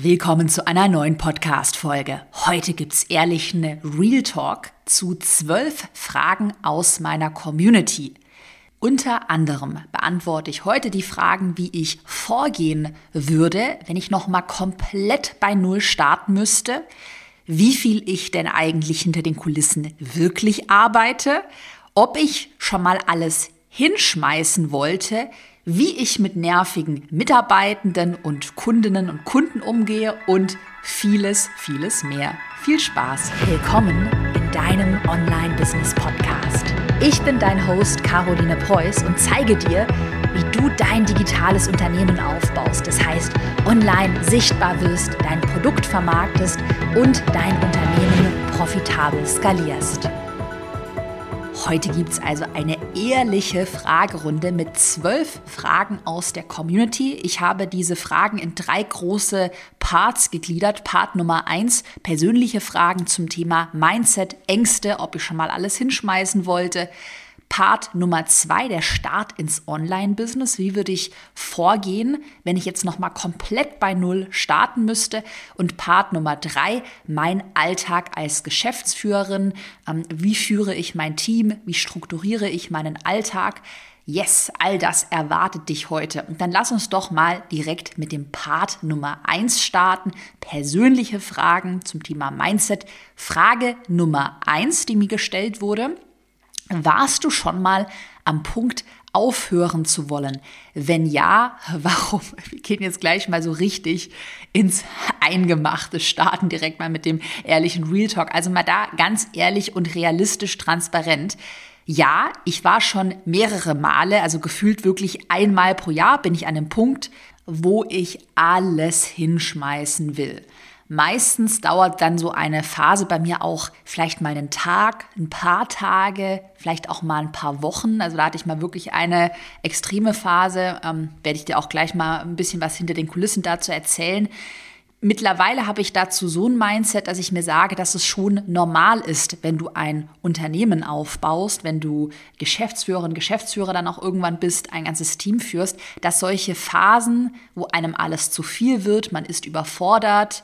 Willkommen zu einer neuen Podcast-Folge. Heute gibt's ehrlich eine Real Talk zu zwölf Fragen aus meiner Community. Unter anderem beantworte ich heute die Fragen, wie ich vorgehen würde, wenn ich nochmal komplett bei Null starten müsste, wie viel ich denn eigentlich hinter den Kulissen wirklich arbeite, ob ich schon mal alles hinschmeißen wollte, wie ich mit nervigen Mitarbeitenden und Kundinnen und Kunden umgehe und vieles, vieles mehr. Viel Spaß. Willkommen in deinem Online-Business-Podcast. Ich bin dein Host Caroline Preuß und zeige dir, wie du dein digitales Unternehmen aufbaust. Das heißt, online sichtbar wirst, dein Produkt vermarktest und dein Unternehmen profitabel skalierst. Heute gibt es also eine ehrliche Fragerunde mit zwölf Fragen aus der Community. Ich habe diese Fragen in drei große Parts gegliedert. Part Nummer eins, persönliche Fragen zum Thema Mindset, Ängste, ob ich schon mal alles hinschmeißen wollte. Part Nummer zwei, der Start ins Online-Business. Wie würde ich vorgehen, wenn ich jetzt nochmal komplett bei Null starten müsste? Und Part Nummer drei, mein Alltag als Geschäftsführerin. Ähm, wie führe ich mein Team? Wie strukturiere ich meinen Alltag? Yes, all das erwartet dich heute. Und dann lass uns doch mal direkt mit dem Part Nummer eins starten. Persönliche Fragen zum Thema Mindset. Frage Nummer eins, die mir gestellt wurde. Warst du schon mal am Punkt, aufhören zu wollen? Wenn ja, warum? Wir gehen jetzt gleich mal so richtig ins Eingemachte, starten direkt mal mit dem ehrlichen Real Talk. Also mal da ganz ehrlich und realistisch transparent. Ja, ich war schon mehrere Male, also gefühlt wirklich einmal pro Jahr bin ich an dem Punkt, wo ich alles hinschmeißen will. Meistens dauert dann so eine Phase bei mir auch vielleicht mal einen Tag, ein paar Tage, vielleicht auch mal ein paar Wochen. Also da hatte ich mal wirklich eine extreme Phase. Ähm, werde ich dir auch gleich mal ein bisschen was hinter den Kulissen dazu erzählen. Mittlerweile habe ich dazu so ein Mindset, dass ich mir sage, dass es schon normal ist, wenn du ein Unternehmen aufbaust, wenn du Geschäftsführerin, Geschäftsführer dann auch irgendwann bist, ein ganzes Team führst, dass solche Phasen, wo einem alles zu viel wird, man ist überfordert,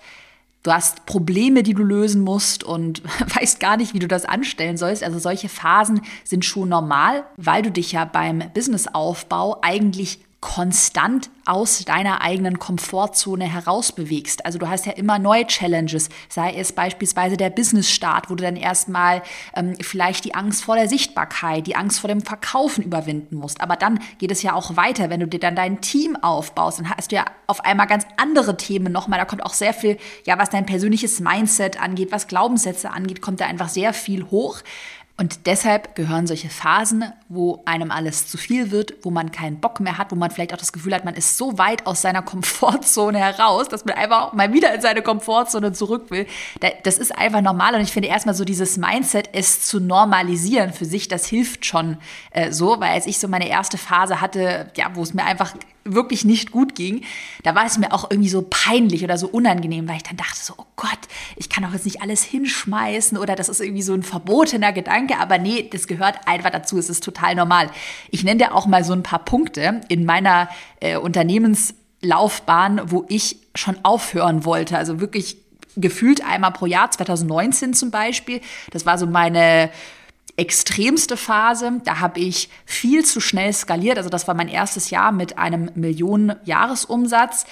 Du hast Probleme, die du lösen musst und weißt gar nicht, wie du das anstellen sollst. Also solche Phasen sind schon normal, weil du dich ja beim Businessaufbau eigentlich konstant aus deiner eigenen Komfortzone herausbewegst. Also du hast ja immer neue Challenges, sei es beispielsweise der Business-Start, wo du dann erstmal ähm, vielleicht die Angst vor der Sichtbarkeit, die Angst vor dem Verkaufen überwinden musst. Aber dann geht es ja auch weiter, wenn du dir dann dein Team aufbaust, dann hast du ja auf einmal ganz andere Themen nochmal. Da kommt auch sehr viel, ja, was dein persönliches Mindset angeht, was Glaubenssätze angeht, kommt da einfach sehr viel hoch. Und deshalb gehören solche Phasen, wo einem alles zu viel wird, wo man keinen Bock mehr hat, wo man vielleicht auch das Gefühl hat, man ist so weit aus seiner Komfortzone heraus, dass man einfach mal wieder in seine Komfortzone zurück will. Das ist einfach normal und ich finde erstmal so dieses Mindset, es zu normalisieren für sich, das hilft schon äh, so, weil als ich so meine erste Phase hatte, ja, wo es mir einfach wirklich nicht gut ging, da war es mir auch irgendwie so peinlich oder so unangenehm, weil ich dann dachte so, oh Gott, ich kann doch jetzt nicht alles hinschmeißen oder das ist irgendwie so ein verbotener Gedanke, aber nee, das gehört einfach dazu, es ist total normal. Ich nenne dir auch mal so ein paar Punkte in meiner äh, Unternehmenslaufbahn, wo ich schon aufhören wollte, also wirklich gefühlt einmal pro Jahr, 2019 zum Beispiel, das war so meine extremste Phase. Da habe ich viel zu schnell skaliert. Also das war mein erstes Jahr mit einem Millionen-Jahresumsatz.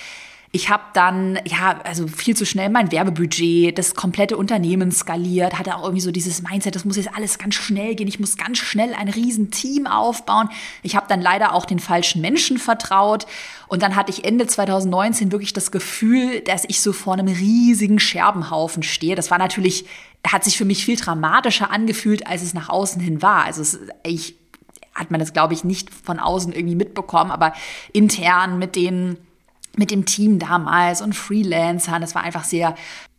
Ich habe dann, ja, also viel zu schnell mein Werbebudget, das komplette Unternehmen skaliert, hatte auch irgendwie so dieses Mindset, das muss jetzt alles ganz schnell gehen, ich muss ganz schnell ein riesen Team aufbauen. Ich habe dann leider auch den falschen Menschen vertraut und dann hatte ich Ende 2019 wirklich das Gefühl, dass ich so vor einem riesigen Scherbenhaufen stehe. Das war natürlich, hat sich für mich viel dramatischer angefühlt, als es nach außen hin war. Also es, ich hat man das, glaube ich, nicht von außen irgendwie mitbekommen, aber intern mit den mit dem Team damals und Freelancern. Das war einfach sehr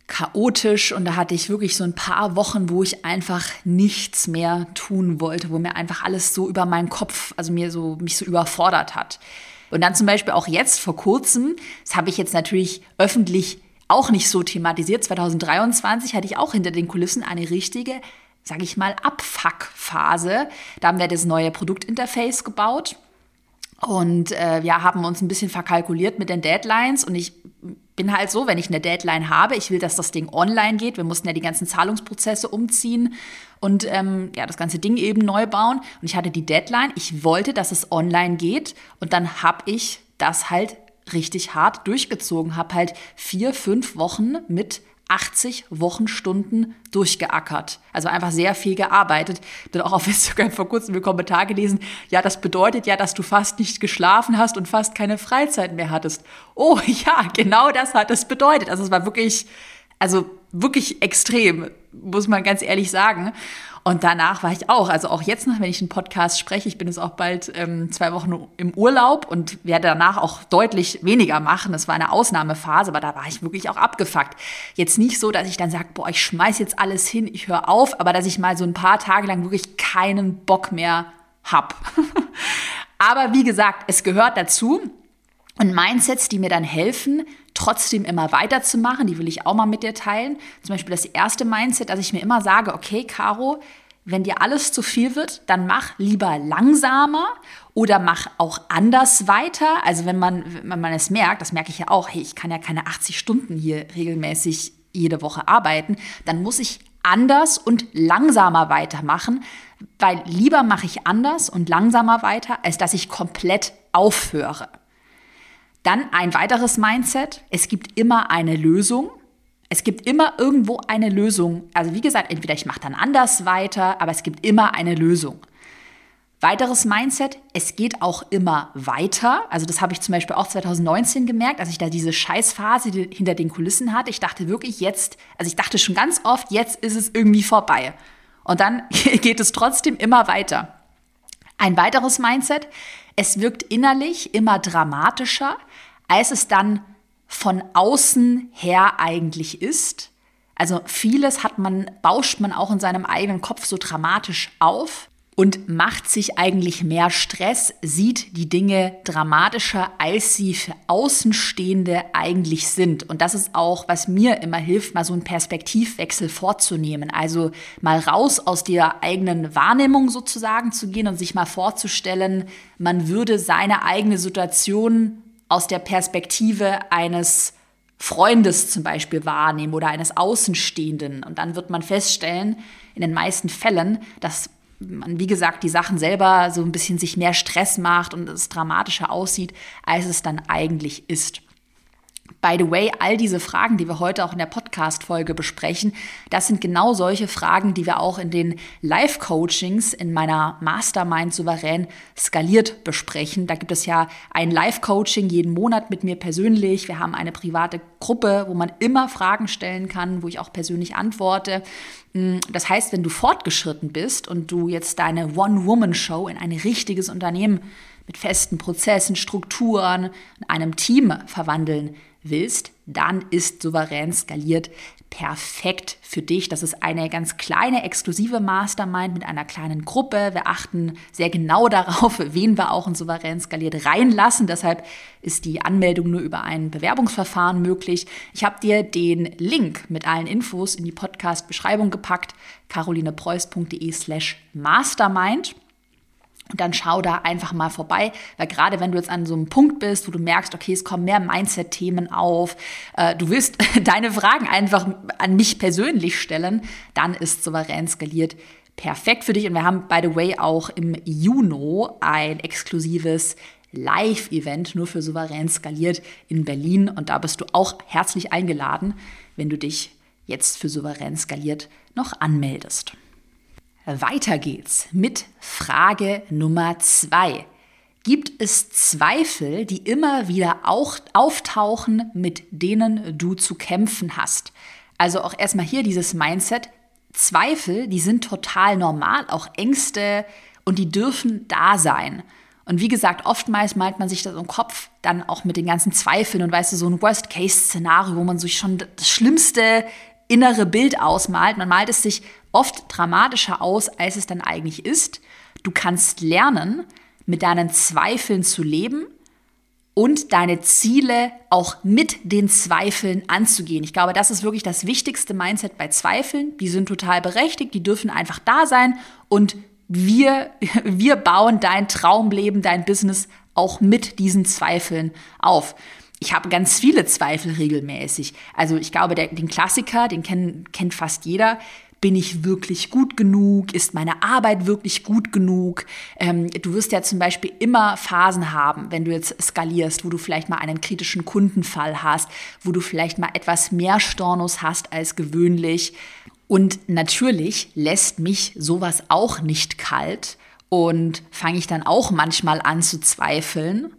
chaotisch und da hatte ich wirklich so ein paar Wochen, wo ich einfach nichts mehr tun wollte, wo mir einfach alles so über meinen Kopf, also mir so, mich so überfordert hat. Und dann zum Beispiel auch jetzt vor kurzem, das habe ich jetzt natürlich öffentlich auch nicht so thematisiert, 2023 hatte ich auch hinter den Kulissen eine richtige, sage ich mal, Abfuck-Phase. Da haben wir das neue Produktinterface gebaut und äh, wir haben uns ein bisschen verkalkuliert mit den Deadlines und ich bin halt so, wenn ich eine Deadline habe, ich will, dass das Ding online geht. Wir mussten ja die ganzen Zahlungsprozesse umziehen und ähm, ja, das ganze Ding eben neu bauen. Und ich hatte die Deadline. Ich wollte, dass es online geht. Und dann habe ich das halt richtig hart durchgezogen, habe halt vier, fünf Wochen mit 80 Wochenstunden durchgeackert. Also einfach sehr viel gearbeitet. Dann auch auf Instagram vor kurzem einen Kommentar gelesen, ja, das bedeutet ja, dass du fast nicht geschlafen hast und fast keine Freizeit mehr hattest. Oh ja, genau das hat es bedeutet. Also es war wirklich, also wirklich extrem, muss man ganz ehrlich sagen. Und danach war ich auch, also auch jetzt noch, wenn ich einen Podcast spreche, ich bin jetzt auch bald ähm, zwei Wochen im Urlaub und werde danach auch deutlich weniger machen. Das war eine Ausnahmephase, aber da war ich wirklich auch abgefuckt. Jetzt nicht so, dass ich dann sage, boah, ich schmeiß jetzt alles hin, ich höre auf, aber dass ich mal so ein paar Tage lang wirklich keinen Bock mehr hab. aber wie gesagt, es gehört dazu. Und Mindsets, die mir dann helfen, trotzdem immer weiterzumachen, die will ich auch mal mit dir teilen. Zum Beispiel das erste Mindset, dass ich mir immer sage, okay, Caro, wenn dir alles zu viel wird, dann mach lieber langsamer oder mach auch anders weiter. Also wenn man, wenn man es merkt, das merke ich ja auch, hey, ich kann ja keine 80 Stunden hier regelmäßig jede Woche arbeiten, dann muss ich anders und langsamer weitermachen, weil lieber mache ich anders und langsamer weiter, als dass ich komplett aufhöre. Dann ein weiteres Mindset. Es gibt immer eine Lösung. Es gibt immer irgendwo eine Lösung. Also wie gesagt, entweder ich mache dann anders weiter, aber es gibt immer eine Lösung. Weiteres Mindset, es geht auch immer weiter. Also das habe ich zum Beispiel auch 2019 gemerkt, als ich da diese Scheißphase hinter den Kulissen hatte. Ich dachte wirklich jetzt, also ich dachte schon ganz oft, jetzt ist es irgendwie vorbei. Und dann geht es trotzdem immer weiter. Ein weiteres Mindset, es wirkt innerlich immer dramatischer, als es dann von außen her eigentlich ist. Also vieles hat man, bauscht man auch in seinem eigenen Kopf so dramatisch auf und macht sich eigentlich mehr Stress, sieht die Dinge dramatischer, als sie für Außenstehende eigentlich sind. Und das ist auch, was mir immer hilft, mal so einen Perspektivwechsel vorzunehmen. Also mal raus aus der eigenen Wahrnehmung sozusagen zu gehen und sich mal vorzustellen, man würde seine eigene Situation aus der Perspektive eines Freundes zum Beispiel wahrnehmen oder eines Außenstehenden. Und dann wird man feststellen, in den meisten Fällen, dass man, wie gesagt, die Sachen selber so ein bisschen sich mehr Stress macht und es dramatischer aussieht, als es dann eigentlich ist. By the way, all diese Fragen, die wir heute auch in der Podcast-Folge besprechen, das sind genau solche Fragen, die wir auch in den Live-Coachings in meiner Mastermind souverän skaliert besprechen. Da gibt es ja ein Live-Coaching jeden Monat mit mir persönlich. Wir haben eine private Gruppe, wo man immer Fragen stellen kann, wo ich auch persönlich antworte. Mm, das heißt, wenn du fortgeschritten bist und du jetzt deine One-Woman-Show in ein richtiges Unternehmen mit festen Prozessen, Strukturen, einem Team verwandeln willst, dann ist souverän skaliert perfekt für dich. Das ist eine ganz kleine exklusive Mastermind mit einer kleinen Gruppe. Wir achten sehr genau darauf, wen wir auch in souverän skaliert reinlassen. Deshalb ist die Anmeldung nur über ein Bewerbungsverfahren möglich. Ich habe dir den Link mit allen Infos in die Podcast-Beschreibung gepackt, carolinepreuß.de slash mastermind. Und dann schau da einfach mal vorbei, weil gerade wenn du jetzt an so einem Punkt bist, wo du merkst, okay, es kommen mehr Mindset-Themen auf, äh, du willst deine Fragen einfach an mich persönlich stellen, dann ist souverän skaliert perfekt für dich. Und wir haben, by the way, auch im Juni ein exklusives Live-Event nur für souverän skaliert in Berlin. Und da bist du auch herzlich eingeladen, wenn du dich jetzt für souverän skaliert noch anmeldest. Weiter geht's mit Frage Nummer zwei. Gibt es Zweifel, die immer wieder auch auftauchen, mit denen du zu kämpfen hast? Also auch erstmal hier dieses Mindset. Zweifel, die sind total normal, auch Ängste und die dürfen da sein. Und wie gesagt, oftmals malt man sich das im Kopf dann auch mit den ganzen Zweifeln und weißt du, so ein Worst-Case-Szenario, wo man sich schon das schlimmste innere Bild ausmalt. Man malt es sich oft dramatischer aus, als es dann eigentlich ist. Du kannst lernen, mit deinen Zweifeln zu leben und deine Ziele auch mit den Zweifeln anzugehen. Ich glaube, das ist wirklich das wichtigste Mindset bei Zweifeln. Die sind total berechtigt, die dürfen einfach da sein und wir, wir bauen dein Traumleben, dein Business auch mit diesen Zweifeln auf. ich habe ganz viele Zweifel regelmäßig. Also ich glaube, der, den Klassiker, den kenn, kennt fast jeder. Bin ich wirklich gut genug? Ist meine Arbeit wirklich gut genug? Ähm, du wirst ja zum Beispiel immer Phasen haben, wenn du jetzt skalierst, wo du vielleicht mal einen kritischen Kundenfall hast, wo du vielleicht mal etwas mehr Stornos hast als gewöhnlich. Und natürlich lässt mich sowas auch nicht kalt und fange ich dann auch manchmal an zu zweifeln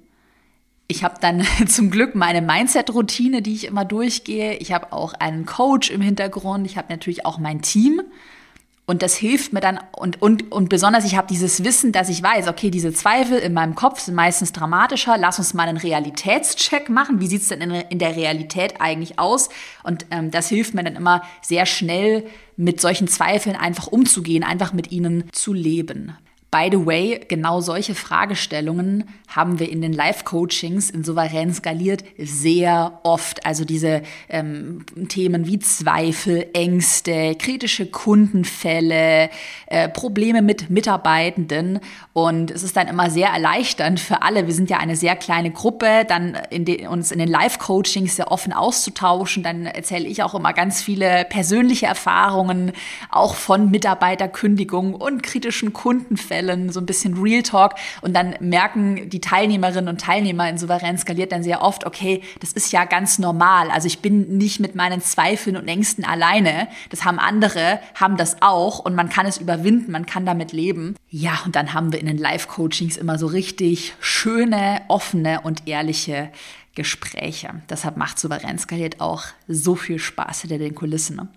ich habe dann zum Glück meine Mindset-Routine, die ich immer durchgehe. Ich habe auch einen Coach im Hintergrund. Ich habe natürlich auch mein Team. Und das hilft mir dann, und, und, und besonders ich habe dieses Wissen, dass ich weiß, okay, diese Zweifel in meinem Kopf sind meistens dramatischer. Lass uns mal einen Realitätscheck machen. Wie sieht's denn in, in der Realität eigentlich aus? Und ähm, das hilft mir dann immer sehr schnell, mit solchen Zweifeln einfach umzugehen, einfach mit ihnen zu leben. By the way, genau solche Fragestellungen haben wir in den Live-Coachings in Souverän skaliert sehr oft. Also diese ähm, Themen wie Zweifel, Ängste, kritische Kundenfälle, äh, Probleme mit Mitarbeitenden. Und es ist dann immer sehr erleichternd für alle. Wir sind ja eine sehr kleine Gruppe, dann in den, uns in den Live-Coachings sehr offen auszutauschen. Dann erzähle ich auch immer ganz viele persönliche Erfahrungen, auch von Mitarbeiterkündigungen und kritischen Kundenfällen Stellen so ein bisschen Real Talk und dann merken die Teilnehmerinnen und Teilnehmer in Souverän skaliert dann sehr oft, okay, das ist ja ganz normal. Also ich bin nicht mit meinen Zweifeln und Ängsten alleine. Das haben andere, haben das auch und man kann es überwinden, man kann damit leben. Ja, und dann haben wir in den Live-Coachings immer so richtig schöne, offene und ehrliche Gespräche. Deshalb macht Souverän skaliert auch so viel Spaß hinter den Kulissen. Ne?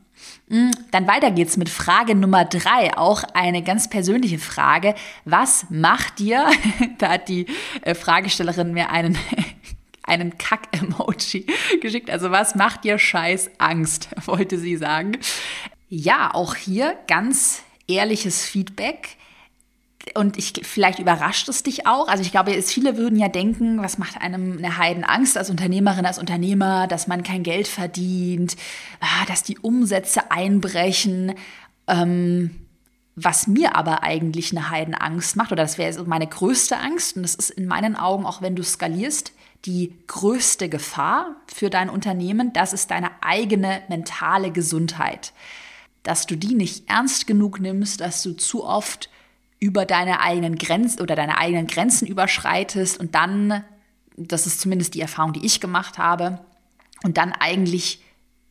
Mm, dann weiter geht's mit Frage Nummer drei, auch eine ganz persönliche Frage. Was macht dir, da hat die äh, Fragestellerin mir einen, einen Kack-Emoji geschickt, also was macht dir scheiß Angst, wollte sie sagen. Ja, auch hier ganz ehrliches Feedback und ich, vielleicht überrascht es dich auch. Also ich glaube, es, viele würden ja denken, was macht einem eine Heidenangst als Unternehmerin, als Unternehmer, dass man kein Geld verdient, ah, dass die Umsätze einbrechen. Ähm, was mir aber eigentlich eine Heidenangst macht, oder das wäre meine größte Angst, und das ist in meinen Augen, auch wenn du skalierst, die größte Gefahr für dein Unternehmen, das ist deine eigene mentale Gesundheit. Dass du die nicht ernst genug nimmst, dass du zu oft über deine eigenen Grenzen oder deine eigenen Grenzen überschreitest und dann, das ist zumindest die Erfahrung, die ich gemacht habe, und dann eigentlich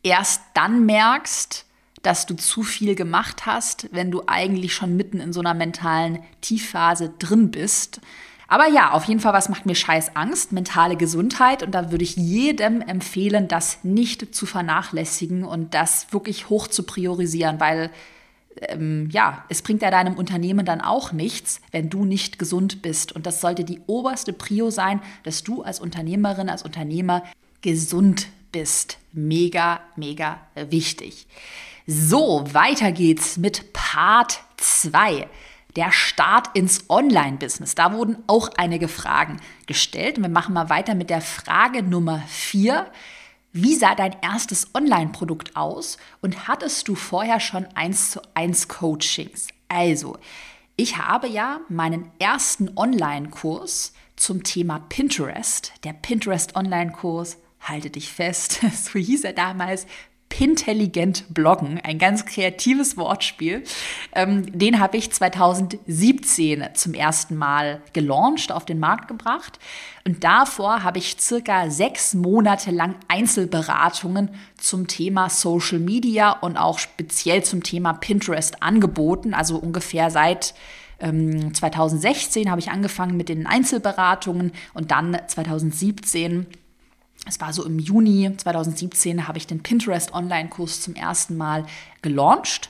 erst dann merkst, dass du zu viel gemacht hast, wenn du eigentlich schon mitten in so einer mentalen Tiefphase drin bist. Aber ja, auf jeden Fall, was macht mir scheiß Angst? Mentale Gesundheit. Und da würde ich jedem empfehlen, das nicht zu vernachlässigen und das wirklich hoch zu priorisieren, weil ähm, ja, es bringt ja deinem Unternehmen dann auch nichts, wenn du nicht gesund bist. Und das sollte die oberste Prio sein, dass du als Unternehmerin, als Unternehmer gesund bist. Mega, mega wichtig. So, weiter geht's mit Part 2 der Start ins Online-Business. Da wurden auch einige Fragen gestellt. Und wir machen mal weiter mit der Frage Nummer 4. Wie sah dein erstes Online-Produkt aus und hattest du vorher schon eins zu eins Coachings? Also, ich habe ja meinen ersten Online-Kurs zum Thema Pinterest, der Pinterest Online-Kurs, halte dich fest, so hieß er damals, Pintelligent bloggen, ein ganz kreatives Wortspiel. Ähm, den habe ich 2017 zum ersten Mal gelauncht, auf den Markt gebracht. Und davor habe ich circa sechs Monate lang Einzelberatungen zum Thema Social Media und auch speziell zum Thema Pinterest angeboten. Also ungefähr seit 2016 ähm, habe ich angefangen mit den Einzelberatungen und dann 2017 es war so im Juni 2017, habe ich den Pinterest Online-Kurs zum ersten Mal gelauncht.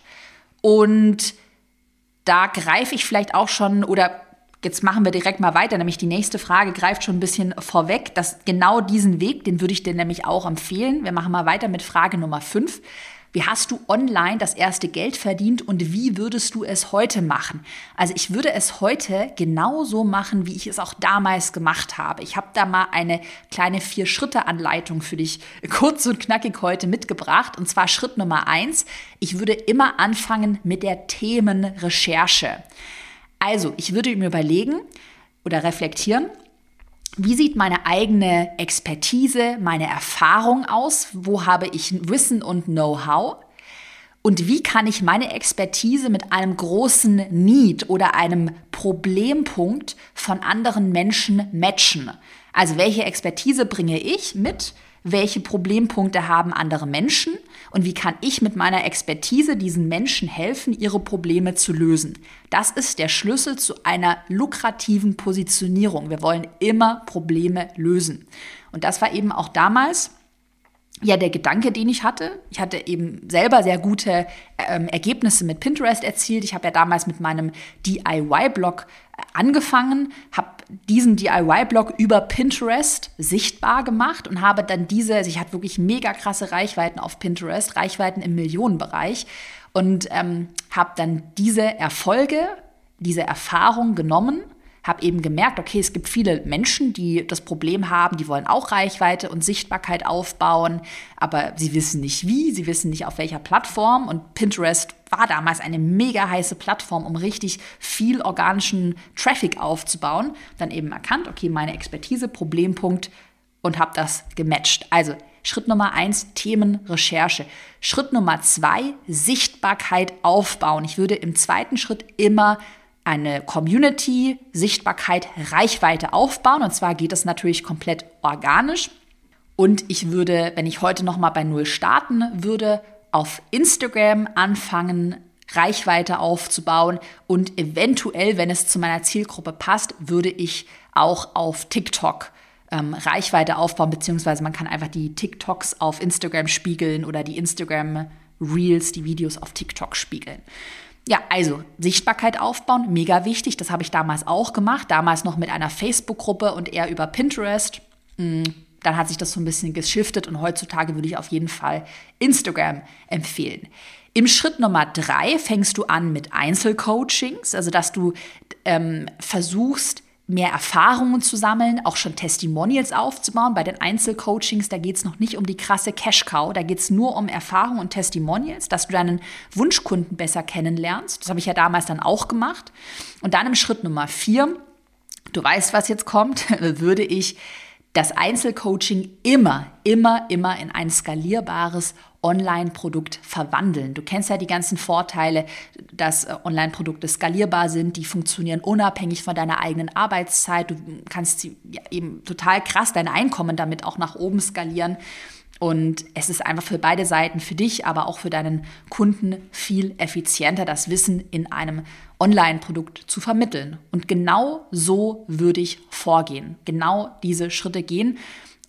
Und da greife ich vielleicht auch schon oder jetzt machen wir direkt mal weiter, nämlich die nächste Frage greift schon ein bisschen vorweg, dass genau diesen Weg, den würde ich dir nämlich auch empfehlen. Wir machen mal weiter mit Frage Nummer 5. Wie hast du online das erste Geld verdient und wie würdest du es heute machen? Also ich würde es heute genauso machen, wie ich es auch damals gemacht habe. Ich habe da mal eine kleine Vier-Schritte-Anleitung für dich kurz und knackig heute mitgebracht. Und zwar Schritt Nummer eins. Ich würde immer anfangen mit der Themenrecherche. Also ich würde mir überlegen oder reflektieren, wie sieht meine eigene Expertise, meine Erfahrung aus? Wo habe ich Wissen und Know-how? Und wie kann ich meine Expertise mit einem großen Need oder einem Problempunkt von anderen Menschen matchen? Also welche Expertise bringe ich mit? Welche Problempunkte haben andere Menschen? Und wie kann ich mit meiner Expertise diesen Menschen helfen, ihre Probleme zu lösen? Das ist der Schlüssel zu einer lukrativen Positionierung. Wir wollen immer Probleme lösen. Und das war eben auch damals ja, der Gedanke, den ich hatte. Ich hatte eben selber sehr gute ähm, Ergebnisse mit Pinterest erzielt. Ich habe ja damals mit meinem DIY-Blog äh, angefangen, habe diesen DIY-Blog über Pinterest sichtbar gemacht und habe dann diese, also ich hatte wirklich mega krasse Reichweiten auf Pinterest, Reichweiten im Millionenbereich und ähm, habe dann diese Erfolge, diese Erfahrung genommen habe eben gemerkt, okay, es gibt viele Menschen, die das Problem haben, die wollen auch Reichweite und Sichtbarkeit aufbauen, aber sie wissen nicht wie, sie wissen nicht auf welcher Plattform und Pinterest war damals eine mega heiße Plattform, um richtig viel organischen Traffic aufzubauen. Dann eben erkannt, okay, meine Expertise, Problempunkt und habe das gematcht. Also Schritt Nummer eins, Themenrecherche. Schritt Nummer zwei, Sichtbarkeit aufbauen. Ich würde im zweiten Schritt immer eine Community, Sichtbarkeit, Reichweite aufbauen. Und zwar geht das natürlich komplett organisch. Und ich würde, wenn ich heute noch mal bei Null starten würde, auf Instagram anfangen, Reichweite aufzubauen und eventuell, wenn es zu meiner Zielgruppe passt, würde ich auch auf TikTok ähm, Reichweite aufbauen, beziehungsweise man kann einfach die TikToks auf Instagram spiegeln oder die Instagram Reels, die Videos auf TikTok spiegeln. Ja, also Sichtbarkeit aufbauen, mega wichtig. Das habe ich damals auch gemacht. Damals noch mit einer Facebook-Gruppe und eher über Pinterest. Hm, dann hat sich das so ein bisschen geschiftet und heutzutage würde ich auf jeden Fall Instagram empfehlen. Im Schritt Nummer drei fängst du an mit Einzelcoachings, also dass du ähm, versuchst, mehr Erfahrungen zu sammeln, auch schon Testimonials aufzubauen. Bei den Einzelcoachings, da geht es noch nicht um die krasse Cash-Cow, da geht es nur um Erfahrung und Testimonials, dass du deinen Wunschkunden besser kennenlernst. Das habe ich ja damals dann auch gemacht. Und dann im Schritt Nummer vier, du weißt, was jetzt kommt, würde ich das Einzelcoaching immer, immer, immer in ein skalierbares Online-Produkt verwandeln. Du kennst ja die ganzen Vorteile, dass äh, Online-Produkte skalierbar sind, die funktionieren unabhängig von deiner eigenen Arbeitszeit. Du kannst ja, eben total krass dein Einkommen damit auch nach oben skalieren. Und es ist einfach für beide Seiten, für dich, aber auch für deinen Kunden viel effizienter, das Wissen in einem Online-Produkt zu vermitteln. Und genau so würde ich vorgehen, genau diese Schritte gehen.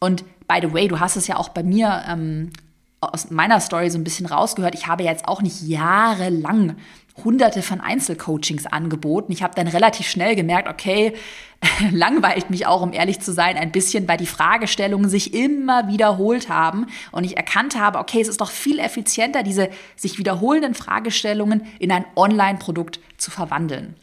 Und by the way, du hast es ja auch bei mir ähm, aus meiner Story so ein bisschen rausgehört. Ich habe jetzt auch nicht jahrelang hunderte von Einzelcoachings angeboten. Ich habe dann relativ schnell gemerkt, okay, langweilt mich auch, um ehrlich zu sein, ein bisschen, weil die Fragestellungen sich immer wiederholt haben und ich erkannt habe, okay, es ist doch viel effizienter, diese sich wiederholenden Fragestellungen in ein Online-Produkt zu verwandeln.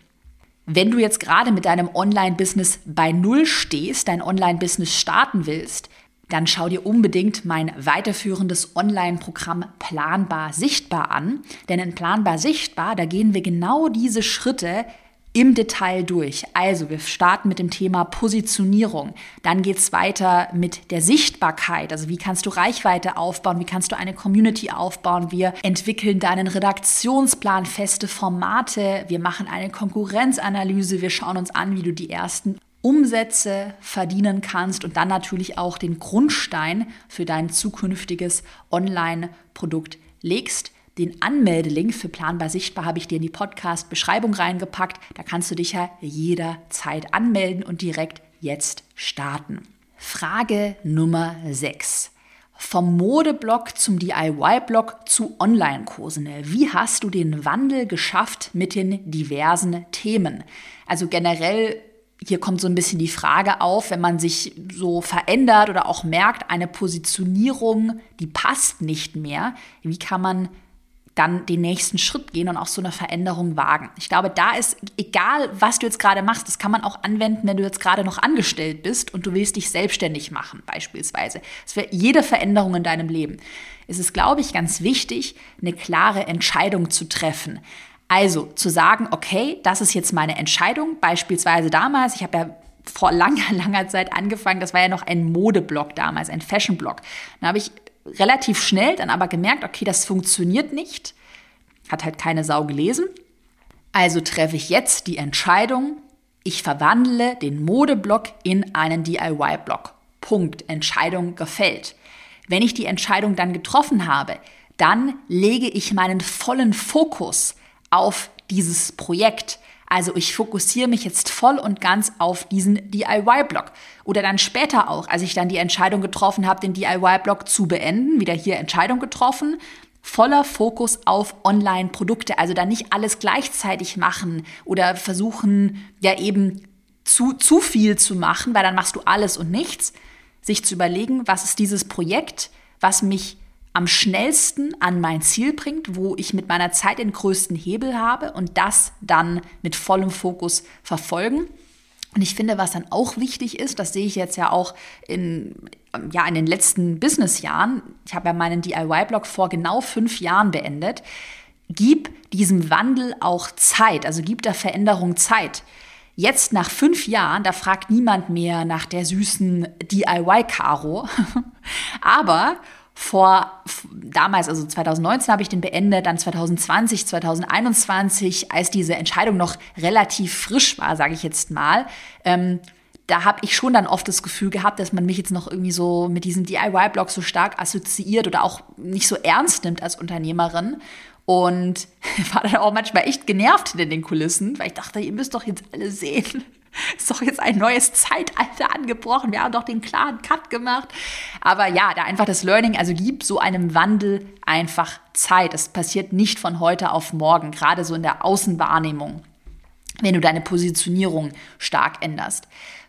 Wenn du jetzt gerade mit deinem Online-Business bei Null stehst, dein Online-Business starten willst, dann schau dir unbedingt mein weiterführendes Online-Programm Planbar Sichtbar an. Denn in Planbar Sichtbar, da gehen wir genau diese Schritte im Detail durch. Also wir starten mit dem Thema Positionierung. Dann geht es weiter mit der Sichtbarkeit. Also wie kannst du Reichweite aufbauen? Wie kannst du eine Community aufbauen? Wir entwickeln deinen Redaktionsplan, feste Formate. Wir machen eine Konkurrenzanalyse. Wir schauen uns an, wie du die ersten Umsätze verdienen kannst und dann natürlich auch den Grundstein für dein zukünftiges Online-Produkt legst. Den Anmeldelink für Planbar Sichtbar habe ich dir in die Podcast-Beschreibung reingepackt. Da kannst du dich ja jederzeit anmelden und direkt jetzt starten. Frage Nummer 6. Vom Modeblog zum DIY-Blog zu Online-Kursen. Wie hast du den Wandel geschafft mit den diversen Themen? Also generell hier kommt so ein bisschen die Frage auf, wenn man sich so verändert oder auch merkt, eine Positionierung, die passt nicht mehr, wie kann man dann den nächsten Schritt gehen und auch so eine Veränderung wagen. Ich glaube, da ist egal, was du jetzt gerade machst, das kann man auch anwenden, wenn du jetzt gerade noch angestellt bist und du willst dich selbstständig machen, beispielsweise. Das wäre jede Veränderung in deinem Leben. Es ist, glaube ich, ganz wichtig, eine klare Entscheidung zu treffen. Also zu sagen, okay, das ist jetzt meine Entscheidung. Beispielsweise damals, ich habe ja vor langer, langer Zeit angefangen. Das war ja noch ein Modeblog damals, ein Fashion-Blog. Da habe ich relativ schnell dann aber gemerkt, okay, das funktioniert nicht. Hat halt keine Sau gelesen. Also treffe ich jetzt die Entscheidung, ich verwandle den Modeblog in einen DIY-Blog. Punkt. Entscheidung gefällt. Wenn ich die Entscheidung dann getroffen habe, dann lege ich meinen vollen Fokus auf dieses Projekt. Also ich fokussiere mich jetzt voll und ganz auf diesen DIY-Blog. Oder dann später auch, als ich dann die Entscheidung getroffen habe, den DIY-Blog zu beenden, wieder hier Entscheidung getroffen, voller Fokus auf Online-Produkte. Also dann nicht alles gleichzeitig machen oder versuchen, ja eben zu, zu viel zu machen, weil dann machst du alles und nichts. Sich zu überlegen, was ist dieses Projekt, was mich am schnellsten an mein Ziel bringt, wo ich mit meiner Zeit den größten Hebel habe und das dann mit vollem Fokus verfolgen. Und ich finde, was dann auch wichtig ist, das sehe ich jetzt ja auch in, ja, in den letzten Businessjahren. Ich habe ja meinen DIY-Blog vor genau fünf Jahren beendet. Gib diesem Wandel auch Zeit, also gib der Veränderung Zeit. Jetzt nach fünf Jahren, da fragt niemand mehr nach der süßen DIY-Karo. Aber vor damals, also 2019 habe ich den beendet, dann 2020, 2021, als diese Entscheidung noch relativ frisch war, sage ich jetzt mal. Ähm, da habe ich schon dann oft das Gefühl gehabt, dass man mich jetzt noch irgendwie so mit diesem DIY-Blog so stark assoziiert oder auch nicht so ernst nimmt als Unternehmerin. Und war dann auch manchmal echt genervt in den Kulissen, weil ich dachte, ihr müsst doch jetzt alle sehen, ist doch jetzt ein neues Zeitalter angebrochen. Wir haben doch den klaren Cut gemacht. Aber ja, da einfach das Learning, also gib so einem Wandel einfach Zeit. Das passiert nicht von heute auf morgen, gerade so in der Außenwahrnehmung, wenn du deine Positionierung stark änderst.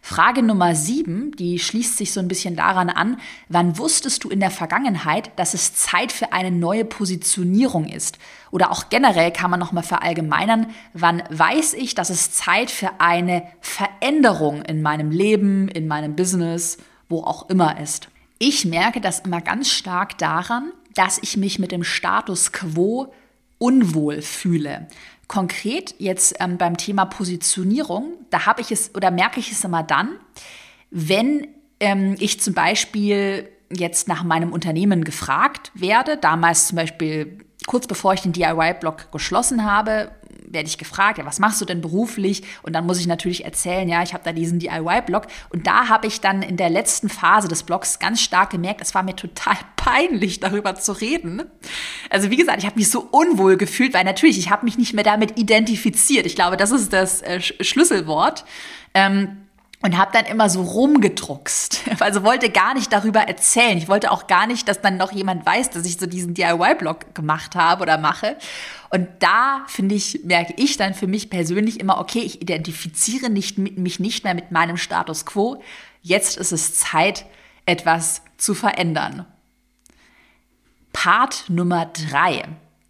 Frage Nummer sieben, die schließt sich so ein bisschen daran an, wann wusstest du in der Vergangenheit, dass es Zeit für eine neue Positionierung ist? Oder auch generell kann man nochmal verallgemeinern, wann weiß ich, dass es Zeit für eine Veränderung in meinem Leben, in meinem Business, wo auch immer ist? Ich merke das immer ganz stark daran, dass ich mich mit dem Status quo unwohl fühle. Konkret jetzt ähm, beim Thema Positionierung, da habe ich es oder merke ich es immer dann, wenn ähm, ich zum Beispiel jetzt nach meinem Unternehmen gefragt werde, damals zum Beispiel kurz bevor ich den DIY-Blog geschlossen habe, werde ich gefragt, ja, was machst du denn beruflich? Und dann muss ich natürlich erzählen, ja, ich habe da diesen DIY-Blog. Und da habe ich dann in der letzten Phase des Blogs ganz stark gemerkt, es war mir total peinlich, darüber zu reden. Also wie gesagt, ich habe mich so unwohl gefühlt, weil natürlich, ich habe mich nicht mehr damit identifiziert. Ich glaube, das ist das äh, Schlüsselwort. Ähm, und habe dann immer so rumgedruckst. Also wollte gar nicht darüber erzählen. Ich wollte auch gar nicht, dass dann noch jemand weiß, dass ich so diesen DIY-Blog gemacht habe oder mache. Und da finde ich, merke ich dann für mich persönlich immer, okay, ich identifiziere nicht, mich nicht mehr mit meinem Status quo. Jetzt ist es Zeit, etwas zu verändern. Part Nummer drei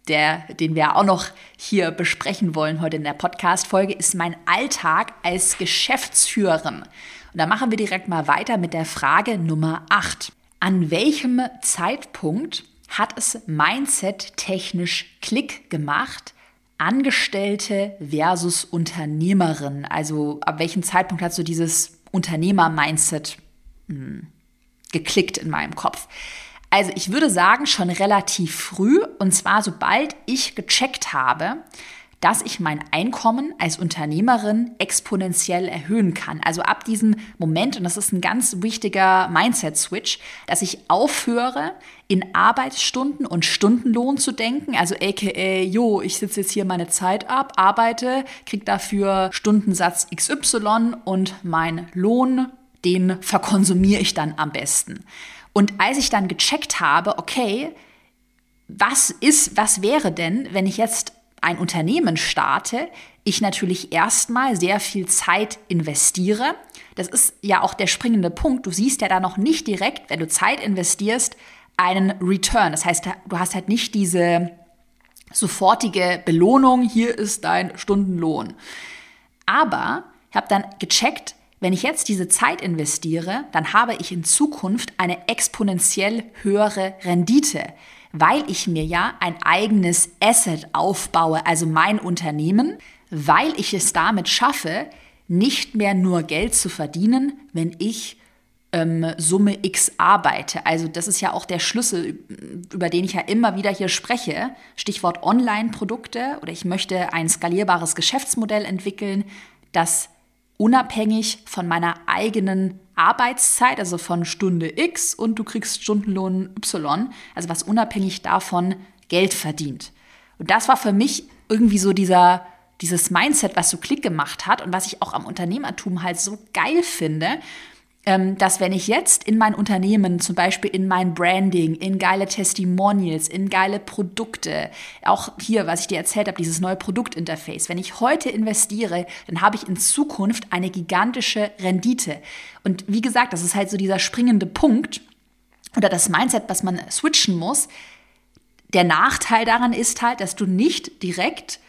der, den wir auch noch hier besprechen wollen heute in der Podcast-Folge, ist mein Alltag als Geschäftsführerin. Und da machen wir direkt mal weiter mit der Frage Nummer 8. An welchem Zeitpunkt hat es Mindset-technisch Klick gemacht? Angestellte versus Unternehmerin. Also ab welchem Zeitpunkt hast du dieses Unternehmer-Mindset hm, geklickt in meinem Kopf? Also ich würde sagen, schon relativ früh, und zwar sobald ich gecheckt habe, dass ich mein Einkommen als Unternehmerin exponentiell erhöhen kann. Also ab diesem Moment, und das ist ein ganz wichtiger Mindset-Switch, dass ich aufhöre, in Arbeitsstunden und Stundenlohn zu denken. Also aka, jo, ich sitze jetzt hier meine Zeit ab, arbeite, kriege dafür Stundensatz XY und mein Lohn, den verkonsumiere ich dann am besten. Und als ich dann gecheckt habe, okay, was ist, was wäre denn, wenn ich jetzt ein Unternehmen starte, ich natürlich erstmal sehr viel Zeit investiere. Das ist ja auch der springende Punkt. Du siehst ja da noch nicht direkt, wenn du Zeit investierst, einen Return. Das heißt, du hast halt nicht diese sofortige Belohnung, hier ist dein Stundenlohn. Aber ich habe dann gecheckt, wenn ich jetzt diese Zeit investiere, dann habe ich in Zukunft eine exponentiell höhere Rendite, weil ich mir ja ein eigenes Asset aufbaue, also mein Unternehmen, weil ich es damit schaffe, nicht mehr nur Geld zu verdienen, wenn ich ähm, Summe X arbeite. Also das ist ja auch der Schlüssel, über den ich ja immer wieder hier spreche. Stichwort Online-Produkte oder ich möchte ein skalierbares Geschäftsmodell entwickeln, das unabhängig von meiner eigenen Arbeitszeit, also von Stunde X und du kriegst Stundenlohn Y, also was unabhängig davon Geld verdient. Und das war für mich irgendwie so dieser, dieses Mindset, was so Klick gemacht hat und was ich auch am Unternehmertum halt so geil finde, dass wenn ich jetzt in mein Unternehmen, zum Beispiel in mein Branding, in geile Testimonials, in geile Produkte, auch hier, was ich dir erzählt habe, dieses neue Produktinterface, wenn ich heute investiere, dann habe ich in Zukunft eine gigantische Rendite. Und wie gesagt, das ist halt so dieser springende Punkt oder das Mindset, was man switchen muss. Der Nachteil daran ist halt, dass du nicht direkt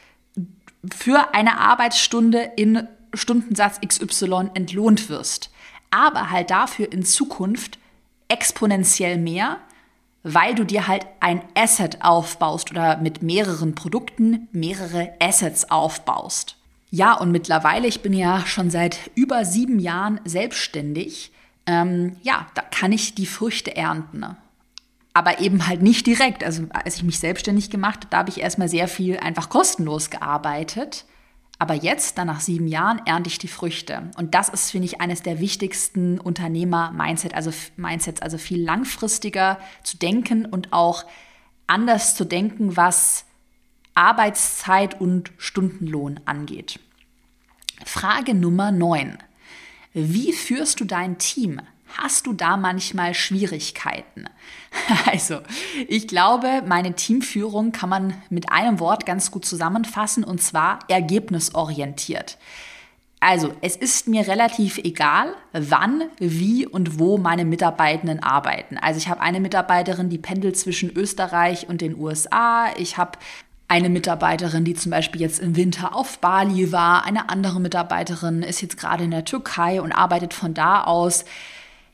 für eine Arbeitsstunde in Stundensatz XY entlohnt wirst aber halt dafür in Zukunft exponentiell mehr, weil du dir halt ein Asset aufbaust oder mit mehreren Produkten mehrere Assets aufbaust. Ja, und mittlerweile, ich bin ja schon seit über sieben Jahren selbstständig, ähm, ja, da kann ich die Früchte ernten. Aber eben halt nicht direkt. Also als ich mich selbstständig gemacht habe, da habe ich erstmal sehr viel einfach kostenlos gearbeitet. Aber jetzt, dann nach sieben Jahren, ernte ich die Früchte. Und das ist, finde ich, eines der wichtigsten Unternehmer-Mindset, also Mindsets, also viel langfristiger zu denken und auch anders zu denken, was Arbeitszeit und Stundenlohn angeht. Frage Nummer 9. Wie führst du dein Team? Hast du da manchmal Schwierigkeiten? Also, ich glaube, meine Teamführung kann man mit einem Wort ganz gut zusammenfassen und zwar ergebnisorientiert. Also, es ist mir relativ egal, wann, wie und wo meine Mitarbeitenden arbeiten. Also, ich habe eine Mitarbeiterin, die pendelt zwischen Österreich und den USA. Ich habe eine Mitarbeiterin, die zum Beispiel jetzt im Winter auf Bali war. Eine andere Mitarbeiterin ist jetzt gerade in der Türkei und arbeitet von da aus.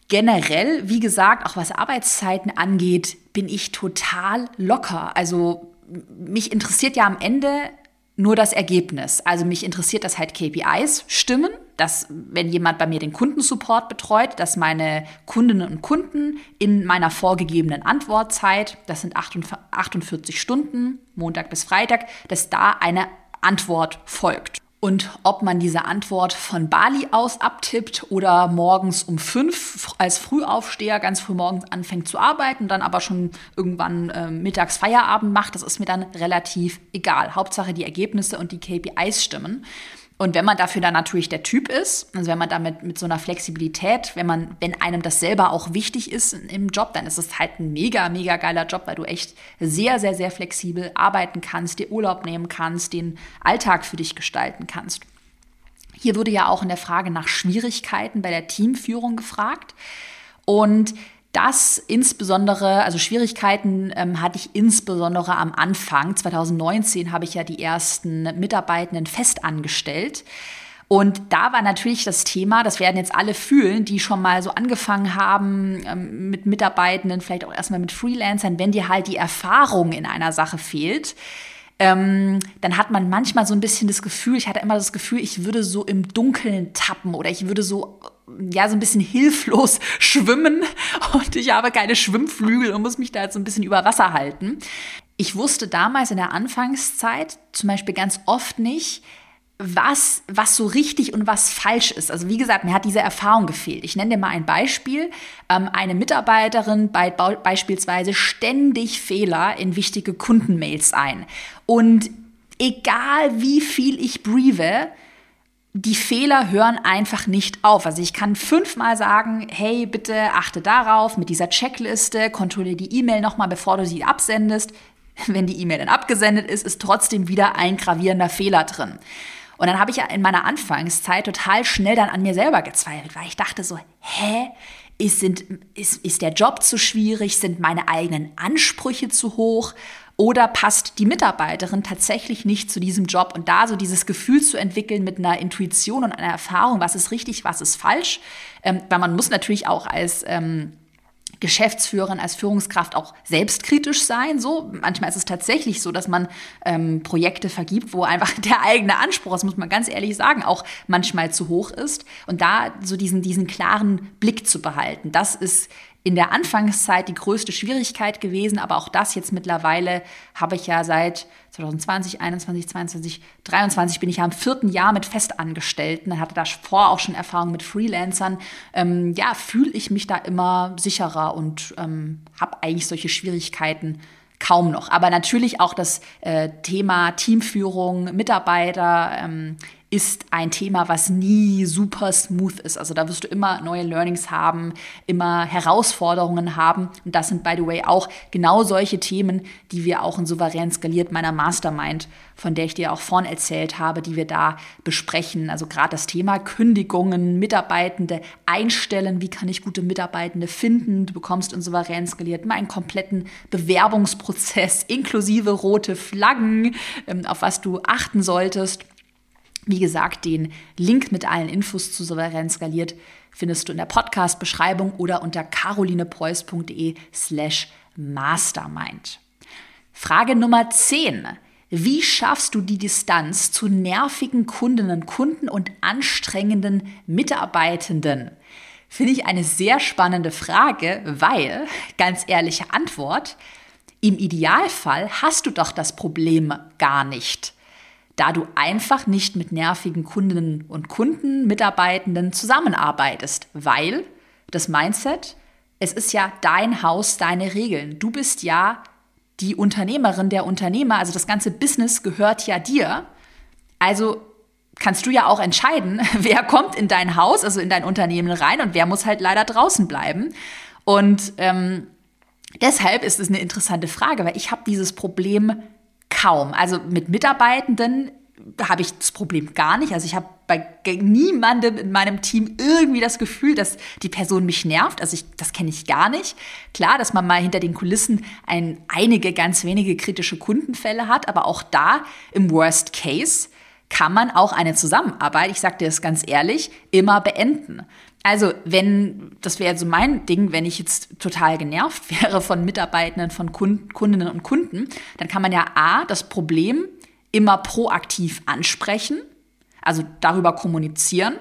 Generell, wie gesagt, auch was Arbeitszeiten angeht, bin ich total locker. Also mich interessiert ja am Ende nur das Ergebnis. Also mich interessiert, dass halt KPIs stimmen, dass wenn jemand bei mir den Kundensupport betreut, dass meine Kundinnen und Kunden in meiner vorgegebenen Antwortzeit, das sind 48 Stunden, Montag bis Freitag, dass da eine Antwort folgt. Und ob man diese Antwort von Bali aus abtippt oder morgens um fünf als Frühaufsteher ganz früh morgens anfängt zu arbeiten, dann aber schon irgendwann äh, mittags Feierabend macht, das ist mir dann relativ egal. Hauptsache die Ergebnisse und die KPIs stimmen. Und wenn man dafür dann natürlich der Typ ist, also wenn man damit mit so einer Flexibilität, wenn man, wenn einem das selber auch wichtig ist im Job, dann ist es halt ein mega, mega geiler Job, weil du echt sehr, sehr, sehr flexibel arbeiten kannst, dir Urlaub nehmen kannst, den Alltag für dich gestalten kannst. Hier wurde ja auch in der Frage nach Schwierigkeiten bei der Teamführung gefragt. Und das insbesondere, also Schwierigkeiten ähm, hatte ich insbesondere am Anfang. 2019 habe ich ja die ersten Mitarbeitenden fest angestellt. Und da war natürlich das Thema, das werden jetzt alle fühlen, die schon mal so angefangen haben ähm, mit Mitarbeitenden, vielleicht auch erstmal mit Freelancern, wenn dir halt die Erfahrung in einer Sache fehlt, ähm, dann hat man manchmal so ein bisschen das Gefühl, ich hatte immer das Gefühl, ich würde so im Dunkeln tappen oder ich würde so ja, so ein bisschen hilflos schwimmen und ich habe keine Schwimmflügel und muss mich da jetzt so ein bisschen über Wasser halten. Ich wusste damals in der Anfangszeit zum Beispiel ganz oft nicht, was, was so richtig und was falsch ist. Also wie gesagt, mir hat diese Erfahrung gefehlt. Ich nenne dir mal ein Beispiel. Ähm, eine Mitarbeiterin baut beispielsweise ständig Fehler in wichtige Kundenmails ein. Und egal wie viel ich briefe, die Fehler hören einfach nicht auf. Also ich kann fünfmal sagen, hey, bitte achte darauf, mit dieser Checkliste, kontrolliere die E-Mail nochmal, bevor du sie absendest. Wenn die E-Mail dann abgesendet ist, ist trotzdem wieder ein gravierender Fehler drin. Und dann habe ich ja in meiner Anfangszeit total schnell dann an mir selber gezweifelt, weil ich dachte so, hä? Ist, sind, ist, ist der Job zu schwierig? Sind meine eigenen Ansprüche zu hoch? Oder passt die Mitarbeiterin tatsächlich nicht zu diesem Job? Und da so dieses Gefühl zu entwickeln mit einer Intuition und einer Erfahrung, was ist richtig, was ist falsch. Ähm, weil man muss natürlich auch als ähm, Geschäftsführerin, als Führungskraft auch selbstkritisch sein. So manchmal ist es tatsächlich so, dass man ähm, Projekte vergibt, wo einfach der eigene Anspruch, das muss man ganz ehrlich sagen, auch manchmal zu hoch ist. Und da so diesen diesen klaren Blick zu behalten, das ist in der Anfangszeit die größte Schwierigkeit gewesen, aber auch das jetzt mittlerweile habe ich ja seit 2020, 21, 22, 23 bin ich ja im vierten Jahr mit Festangestellten, hatte davor auch schon Erfahrung mit Freelancern. Ähm, ja, fühle ich mich da immer sicherer und ähm, habe eigentlich solche Schwierigkeiten kaum noch. Aber natürlich auch das äh, Thema Teamführung, Mitarbeiter, ähm, ist ein Thema, was nie super smooth ist. Also da wirst du immer neue Learnings haben, immer Herausforderungen haben. Und das sind, by the way, auch genau solche Themen, die wir auch in Souverän skaliert meiner Mastermind, von der ich dir auch vorhin erzählt habe, die wir da besprechen. Also gerade das Thema Kündigungen, Mitarbeitende einstellen. Wie kann ich gute Mitarbeitende finden? Du bekommst in Souverän skaliert mal einen kompletten Bewerbungsprozess inklusive rote Flaggen, ähm, auf was du achten solltest. Wie gesagt, den Link mit allen Infos zu Souverän skaliert findest du in der Podcast-Beschreibung oder unter carolinepreuß.de slash mastermind. Frage Nummer 10. Wie schaffst du die Distanz zu nervigen Kundinnen, Kunden und anstrengenden Mitarbeitenden? Finde ich eine sehr spannende Frage, weil, ganz ehrliche Antwort, im Idealfall hast du doch das Problem gar nicht da du einfach nicht mit nervigen Kundinnen und Kunden, Mitarbeitenden zusammenarbeitest, weil das Mindset, es ist ja dein Haus, deine Regeln. Du bist ja die Unternehmerin, der Unternehmer, also das ganze Business gehört ja dir. Also kannst du ja auch entscheiden, wer kommt in dein Haus, also in dein Unternehmen rein und wer muss halt leider draußen bleiben. Und ähm, deshalb ist es eine interessante Frage, weil ich habe dieses Problem kaum. Also mit Mitarbeitenden habe ich das Problem gar nicht. Also ich habe bei niemandem in meinem Team irgendwie das Gefühl, dass die Person mich nervt. Also ich, das kenne ich gar nicht. Klar, dass man mal hinter den Kulissen ein, einige ganz wenige kritische Kundenfälle hat, aber auch da im Worst Case kann man auch eine Zusammenarbeit, ich sage dir das ganz ehrlich, immer beenden. Also, wenn, das wäre so mein Ding, wenn ich jetzt total genervt wäre von Mitarbeitenden, von Kunden, Kundinnen und Kunden, dann kann man ja A, das Problem immer proaktiv ansprechen, also darüber kommunizieren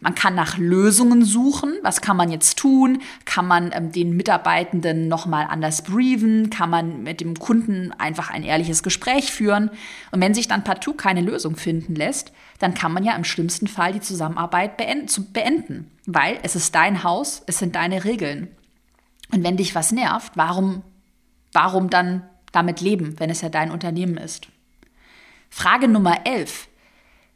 man kann nach Lösungen suchen. Was kann man jetzt tun? Kann man ähm, den Mitarbeitenden nochmal anders briefen? Kann man mit dem Kunden einfach ein ehrliches Gespräch führen? Und wenn sich dann partout keine Lösung finden lässt, dann kann man ja im schlimmsten Fall die Zusammenarbeit beenden, weil es ist dein Haus, es sind deine Regeln. Und wenn dich was nervt, warum, warum dann damit leben, wenn es ja dein Unternehmen ist? Frage Nummer 11.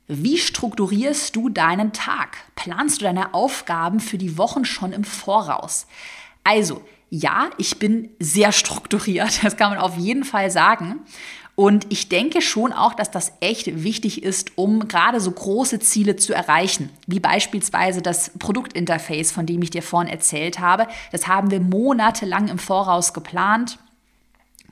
Wie strukturierst du deinen Tag? Planst du deine Aufgaben für die Wochen schon im Voraus? Also, ja, ich bin sehr strukturiert, das kann man auf jeden Fall sagen. Und ich denke schon auch, dass das echt wichtig ist, um gerade so große Ziele zu erreichen, wie beispielsweise das Produktinterface, von dem ich dir vorhin erzählt habe. Das haben wir monatelang im Voraus geplant.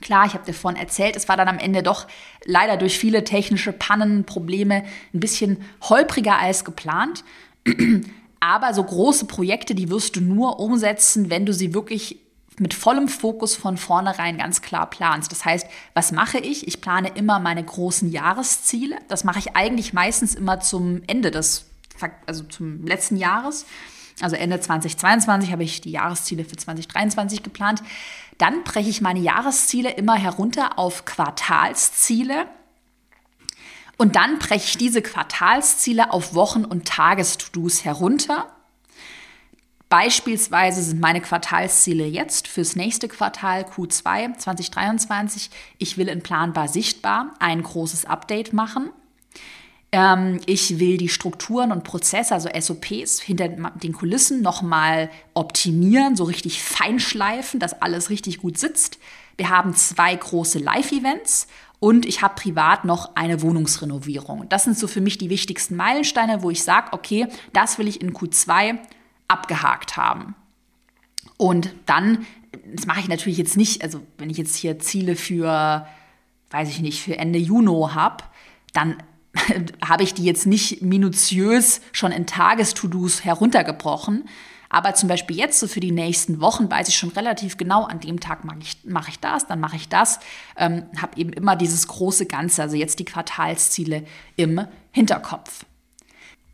Klar, ich habe dir vorhin erzählt, es war dann am Ende doch leider durch viele technische Pannen, Probleme ein bisschen holpriger als geplant. Aber so große Projekte, die wirst du nur umsetzen, wenn du sie wirklich mit vollem Fokus von vornherein ganz klar planst. Das heißt, was mache ich? Ich plane immer meine großen Jahresziele. Das mache ich eigentlich meistens immer zum Ende des, also zum letzten Jahres. Also Ende 2022 habe ich die Jahresziele für 2023 geplant. Dann breche ich meine Jahresziele immer herunter auf Quartalsziele. Und dann breche ich diese Quartalsziele auf Wochen- und Tages-To-Dos herunter. Beispielsweise sind meine Quartalsziele jetzt fürs nächste Quartal Q2 2023. Ich will in Planbar Sichtbar ein großes Update machen. Ähm, ich will die Strukturen und Prozesse, also SOPs, hinter den Kulissen nochmal optimieren, so richtig feinschleifen, dass alles richtig gut sitzt. Wir haben zwei große Live-Events und ich habe privat noch eine Wohnungsrenovierung. Das sind so für mich die wichtigsten Meilensteine, wo ich sage, okay, das will ich in Q2 abgehakt haben. Und dann, das mache ich natürlich jetzt nicht, also wenn ich jetzt hier Ziele für, weiß ich nicht, für Ende Juni habe, dann habe ich die jetzt nicht minutiös schon in Tages-To-Dos heruntergebrochen. Aber zum Beispiel jetzt so für die nächsten Wochen weiß ich schon relativ genau, an dem Tag mache ich, mach ich das, dann mache ich das. Ähm, habe eben immer dieses große Ganze, also jetzt die Quartalsziele im Hinterkopf.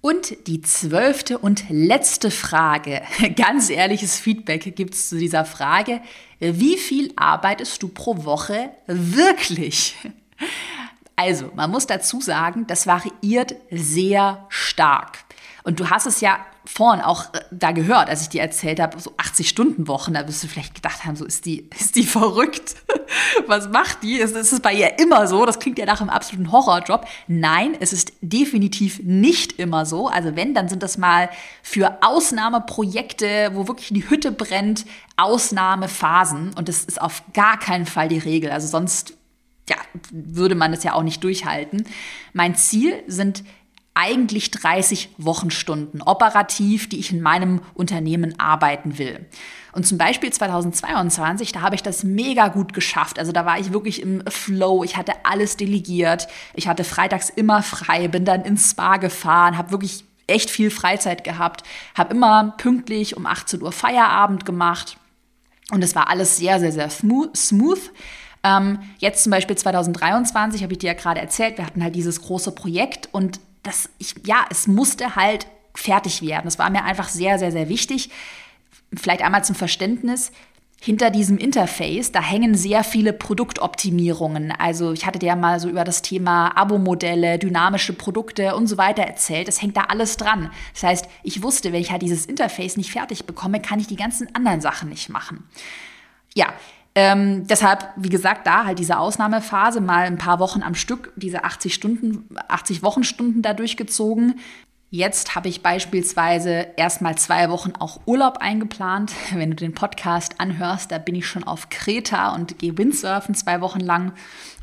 Und die zwölfte und letzte Frage, ganz ehrliches Feedback gibt es zu dieser Frage. Wie viel arbeitest du pro Woche wirklich? Also, man muss dazu sagen, das variiert sehr stark. Und du hast es ja vorhin auch äh, da gehört, als ich dir erzählt habe, so 80-Stunden-Wochen, da wirst du vielleicht gedacht haben, so ist die, ist die verrückt? Was macht die? Ist, ist es bei ihr immer so? Das klingt ja nach einem absoluten Horrorjob. Nein, es ist definitiv nicht immer so. Also wenn, dann sind das mal für Ausnahmeprojekte, wo wirklich die Hütte brennt, Ausnahmephasen. Und das ist auf gar keinen Fall die Regel. Also sonst ja, würde man das ja auch nicht durchhalten. Mein Ziel sind eigentlich 30 Wochenstunden operativ, die ich in meinem Unternehmen arbeiten will. Und zum Beispiel 2022, da habe ich das mega gut geschafft. Also da war ich wirklich im Flow. Ich hatte alles delegiert. Ich hatte freitags immer frei, bin dann ins Spa gefahren, habe wirklich echt viel Freizeit gehabt, habe immer pünktlich um 18 Uhr Feierabend gemacht. Und es war alles sehr, sehr, sehr smooth. Ähm, jetzt zum Beispiel 2023, habe ich dir ja gerade erzählt, wir hatten halt dieses große Projekt und das, ich, ja, es musste halt fertig werden. Das war mir einfach sehr, sehr, sehr wichtig. Vielleicht einmal zum Verständnis. Hinter diesem Interface, da hängen sehr viele Produktoptimierungen. Also ich hatte dir ja mal so über das Thema Abo-Modelle, dynamische Produkte und so weiter erzählt. Das hängt da alles dran. Das heißt, ich wusste, wenn ich halt dieses Interface nicht fertig bekomme, kann ich die ganzen anderen Sachen nicht machen. Ja, ähm, deshalb, wie gesagt, da halt diese Ausnahmephase, mal ein paar Wochen am Stück, diese 80 Stunden, 80 Wochenstunden da durchgezogen. Jetzt habe ich beispielsweise erstmal zwei Wochen auch Urlaub eingeplant. Wenn du den Podcast anhörst, da bin ich schon auf Kreta und gehe Windsurfen zwei Wochen lang.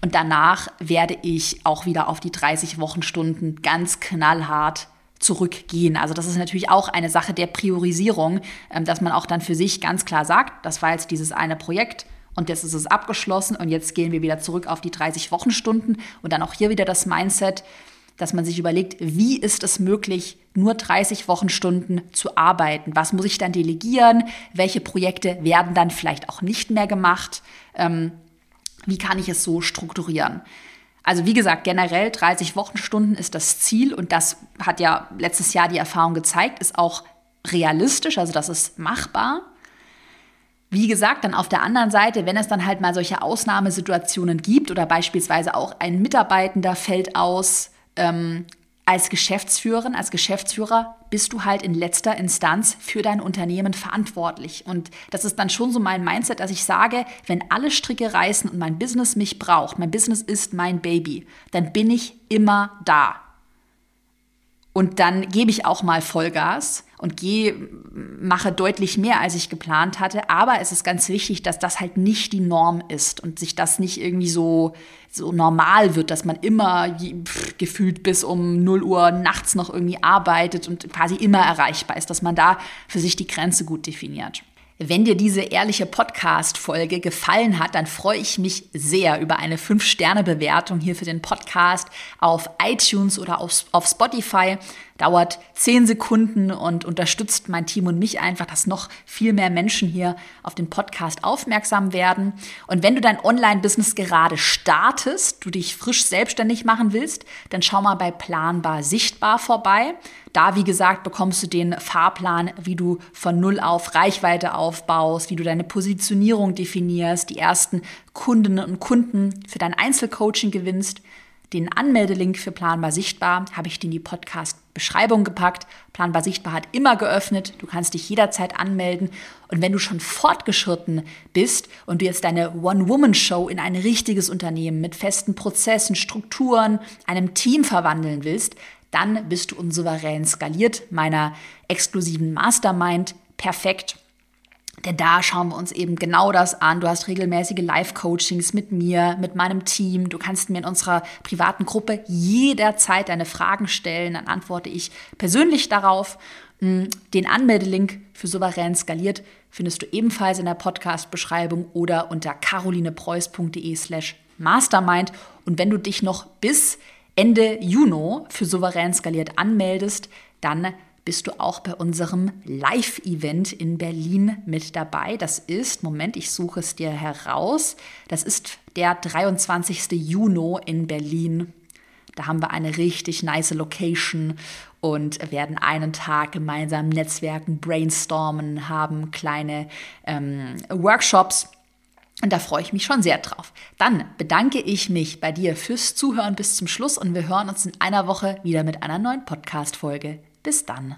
Und danach werde ich auch wieder auf die 30 Wochenstunden ganz knallhart zurückgehen. Also das ist natürlich auch eine Sache der Priorisierung, ähm, dass man auch dann für sich ganz klar sagt, das war jetzt dieses eine Projekt, und jetzt ist es abgeschlossen und jetzt gehen wir wieder zurück auf die 30 Wochenstunden und dann auch hier wieder das Mindset, dass man sich überlegt, wie ist es möglich, nur 30 Wochenstunden zu arbeiten? Was muss ich dann delegieren? Welche Projekte werden dann vielleicht auch nicht mehr gemacht? Ähm, wie kann ich es so strukturieren? Also wie gesagt, generell 30 Wochenstunden ist das Ziel und das hat ja letztes Jahr die Erfahrung gezeigt, ist auch realistisch, also das ist machbar. Wie gesagt, dann auf der anderen Seite, wenn es dann halt mal solche Ausnahmesituationen gibt oder beispielsweise auch ein Mitarbeitender fällt aus, ähm, als Geschäftsführerin, als Geschäftsführer bist du halt in letzter Instanz für dein Unternehmen verantwortlich. Und das ist dann schon so mein Mindset, dass ich sage, wenn alle Stricke reißen und mein Business mich braucht, mein Business ist mein Baby, dann bin ich immer da. Und dann gebe ich auch mal Vollgas und gehe, mache deutlich mehr, als ich geplant hatte. Aber es ist ganz wichtig, dass das halt nicht die Norm ist und sich das nicht irgendwie so, so normal wird, dass man immer pff, gefühlt bis um 0 Uhr nachts noch irgendwie arbeitet und quasi immer erreichbar ist, dass man da für sich die Grenze gut definiert. Wenn dir diese ehrliche Podcast-Folge gefallen hat, dann freue ich mich sehr über eine 5-Sterne-Bewertung hier für den Podcast auf iTunes oder auf, auf Spotify dauert zehn Sekunden und unterstützt mein Team und mich einfach, dass noch viel mehr Menschen hier auf den Podcast aufmerksam werden. Und wenn du dein Online-Business gerade startest, du dich frisch selbstständig machen willst, dann schau mal bei Planbar Sichtbar vorbei. Da, wie gesagt, bekommst du den Fahrplan, wie du von Null auf Reichweite aufbaust, wie du deine Positionierung definierst, die ersten Kundinnen und Kunden für dein Einzelcoaching gewinnst. Den Anmeldelink für Planbar Sichtbar habe ich dir in die Podcast-Beschreibung gepackt. Planbar Sichtbar hat immer geöffnet. Du kannst dich jederzeit anmelden. Und wenn du schon fortgeschritten bist und du jetzt deine One-Woman-Show in ein richtiges Unternehmen mit festen Prozessen, Strukturen, einem Team verwandeln willst, dann bist du unsouverän skaliert meiner exklusiven Mastermind perfekt denn da schauen wir uns eben genau das an. Du hast regelmäßige Live-Coachings mit mir, mit meinem Team. Du kannst mir in unserer privaten Gruppe jederzeit deine Fragen stellen. Dann antworte ich persönlich darauf. Hm, den Anmeldelink für Souverän skaliert findest du ebenfalls in der Podcast-Beschreibung oder unter carolinepreuß.de slash mastermind. Und wenn du dich noch bis Ende Juni für Souverän skaliert anmeldest, dann bist du auch bei unserem Live-Event in Berlin mit dabei. Das ist, Moment, ich suche es dir heraus, das ist der 23. Juni in Berlin. Da haben wir eine richtig nice Location und werden einen Tag gemeinsam netzwerken, brainstormen, haben kleine ähm, Workshops. Und da freue ich mich schon sehr drauf. Dann bedanke ich mich bei dir fürs Zuhören bis zum Schluss und wir hören uns in einer Woche wieder mit einer neuen Podcast-Folge. Bis dann.